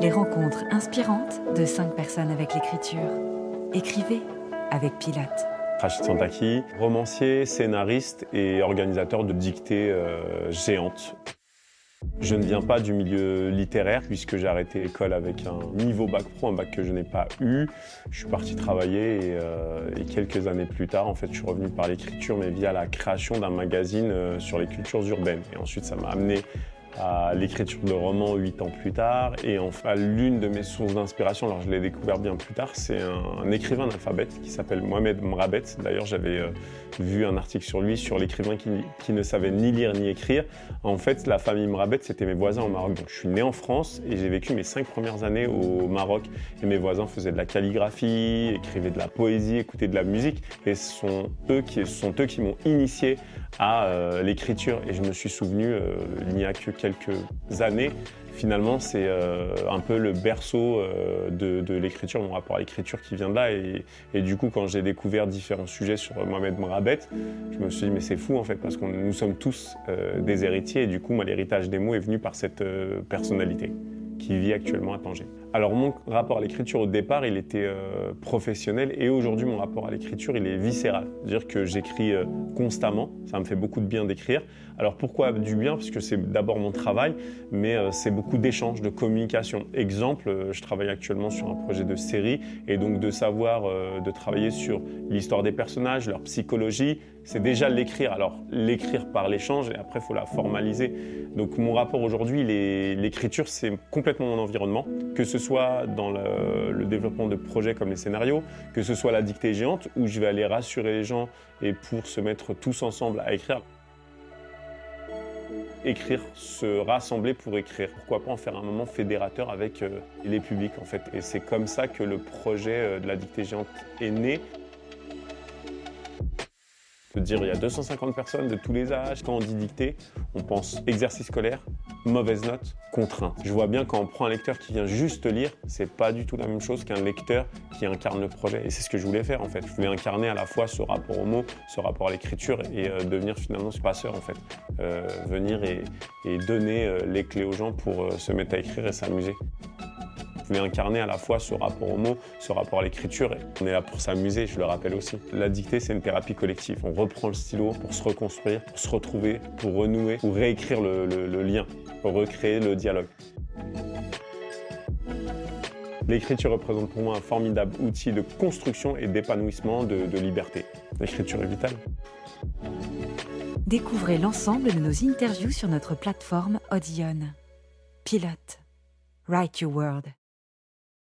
Les rencontres inspirantes de cinq personnes avec l'écriture. Écrivez avec Pilote. Rachid Santaki, romancier, scénariste et organisateur de dictées euh, géantes. Je ne viens pas du milieu littéraire puisque j'ai arrêté l'école avec un niveau bac pro, un bac que je n'ai pas eu. Je suis parti travailler et, euh, quelques années plus tard, en fait, je suis revenu par l'écriture, mais via la création d'un magazine euh, sur les cultures urbaines. Et ensuite, ça m'a amené à l'écriture de romans huit ans plus tard. Et enfin, l'une de mes sources d'inspiration, alors je l'ai découvert bien plus tard, c'est un, écrivain d'alphabet qui s'appelle Mohamed Mrabet. D'ailleurs, j'avais euh, vu un article sur lui, sur l'écrivain qui, ne savait ni lire ni écrire. En fait, la famille Mrabet, c'était mes voisins au Maroc. Donc, je suis né en France et j'ai vécu mes cinq premières années au Maroc. Et mes voisins faisaient de la calligraphie, écrivaient de la poésie, écoutaient de la musique. Et ce sont eux qui, sont eux qui m'ont initié à euh, l'écriture. Et je me suis souvenu, euh, il n'y a que quelques années, finalement, c'est euh, un peu le berceau euh, de, l'écriture, mon rapport à l'écriture qui vient de là. Et, du coup, quand j'ai découvert différents sujets sur Mohamed Mrabet, je me suis dit, mais c'est fou en fait, parce que nous sommes tous euh, des héritiers. Et du coup, moi, l'héritage des mots est venu par cette personnalité qui vit actuellement à Tanger. Alors mon rapport à l'écriture au départ, il était euh, professionnel et aujourd'hui mon rapport à l'écriture, il est viscéral. C'est-à-dire que j'écris euh, constamment, ça me fait beaucoup de bien d'écrire. Alors pourquoi du bien? Parce que c'est d'abord mon travail, mais euh, c'est beaucoup d'échanges, de communication. Exemple, je travaille actuellement sur un projet de série et donc de savoir, de travailler sur l'histoire des personnages, leur psychologie, c'est déjà l'écrire. Alors l'écrire par l'échange et après il faut la formaliser. Donc mon rapport aujourd'hui, l'écriture, c'est complètement mon environnement, que ce soit dans le, développement de projets comme les scénarios, que ce soit la dictée géante où je vais aller rassurer les gens et pour se mettre tous ensemble à écrire. Écrire, se rassembler pour écrire. Pourquoi pas en faire un moment fédérateur avec euh, les publics en fait. Et c'est comme ça que le projet euh, de la dictée géante est né dire il y a 250 personnes de tous les âges. Quand on dit dictée, on pense exercice scolaire, mauvaise note, contraint. Je vois bien quand on prend un lecteur qui vient juste lire, c'est pas du tout la même chose qu'un lecteur qui incarne le projet. Et c'est ce que je voulais faire en fait. Je voulais incarner à la fois ce rapport au mot, ce rapport à l'écriture et euh, devenir finalement ce passeur en fait. Euh, venir et, donner euh, les clés aux gens pour se mettre à écrire et s'amuser voulais incarner à la fois ce rapport au mot, ce rapport à l'écriture. On est là pour s'amuser, je le rappelle aussi. La dictée, c'est une thérapie collective. On reprend le stylo pour se reconstruire, pour se retrouver, pour renouer, pour réécrire le, lien, recréer le dialogue. L'écriture représente pour moi un formidable outil de construction et d'épanouissement, de, liberté. L'écriture est vitale. Découvrez l'ensemble de nos interviews sur notre plateforme Audion. Pilote. Write Your World.